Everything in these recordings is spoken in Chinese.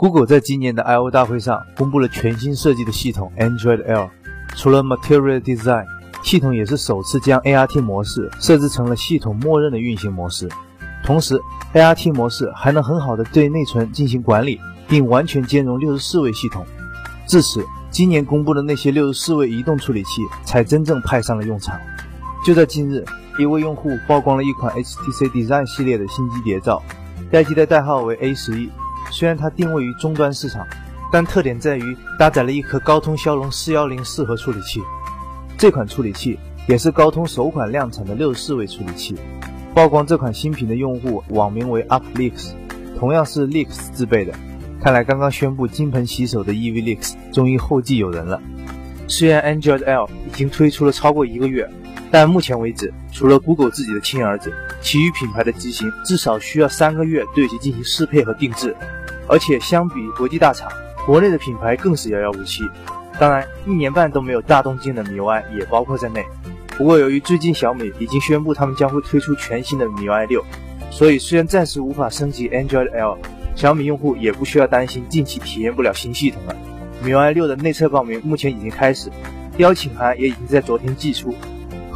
Google 在今年的 I/O 大会上公布了全新设计的系统 Android L。除了 Material Design，系统也是首次将 ART 模式设置成了系统默认的运行模式。同时，ART 模式还能很好的对内存进行管理，并完全兼容六十四位系统。至此，今年公布的那些六十四位移动处理器才真正派上了用场。就在近日，一位用户曝光了一款 HTC Design 系列的新机谍照，该机的代号为 A 十一。虽然它定位于终端市场，但特点在于搭载了一颗高通骁龙四幺零四核处理器。这款处理器也是高通首款量产的六十四位处理器。曝光这款新品的用户网名为 UpLeaks，同样是 Leaks 自备的。看来刚刚宣布金盆洗手的 EVLeaks 终于后继有人了。虽然 Android L 已经推出了超过一个月，但目前为止，除了 Google 自己的亲儿子，其余品牌的机型至少需要三个月对其进行适配和定制。而且相比国际大厂，国内的品牌更是遥遥无期。当然，一年半都没有大动静的 MIUI 也包括在内。不过，由于最近小米已经宣布他们将会推出全新的 MIUI 六，所以虽然暂时无法升级 Android L，小米用户也不需要担心近期体验不了新系统了。MIUI 六的内测报名目前已经开始，邀请函也已经在昨天寄出。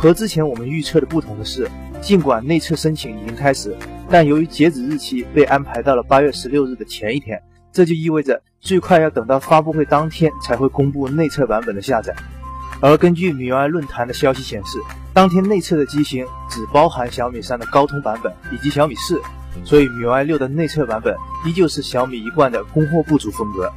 和之前我们预测的不同的是，尽管内测申请已经开始。但由于截止日期被安排到了八月十六日的前一天，这就意味着最快要等到发布会当天才会公布内测版本的下载。而根据米 UI 论坛的消息显示，当天内测的机型只包含小米三的高通版本以及小米四，所以米 UI 六的内测版本依旧是小米一贯的供货不足风格。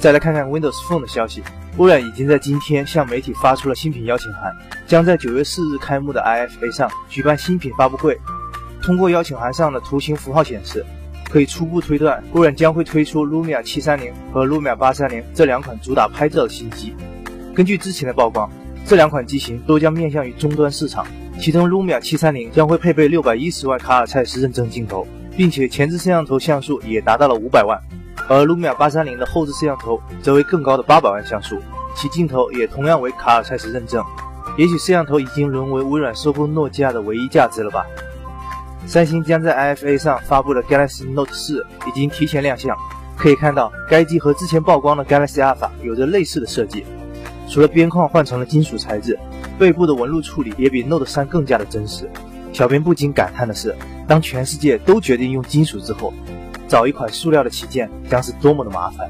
再来看看 Windows Phone 的消息，微软已经在今天向媒体发出了新品邀请函，将在九月四日开幕的 IFA 上举办新品发布会。通过邀请函上的图形符号显示，可以初步推断，微软将会推出 Lumia 730和 Lumia 830这两款主打拍照的新机。根据之前的曝光，这两款机型都将面向于终端市场，其中 Lumia 730将会配备610万卡尔蔡司认证镜头，并且前置摄像头像素也达到了500万，而 Lumia 830的后置摄像头则为更高的800万像素，其镜头也同样为卡尔蔡司认证。也许摄像头已经沦为微软收购诺基亚的唯一价值了吧。三星将在 IFA 上发布的 Galaxy Note 4已经提前亮相，可以看到该机和之前曝光的 Galaxy Alpha 有着类似的设计，除了边框换成了金属材质，背部的纹路处理也比 Note 3更加的真实。小编不禁感叹的是，当全世界都决定用金属之后，找一款塑料的旗舰将是多么的麻烦。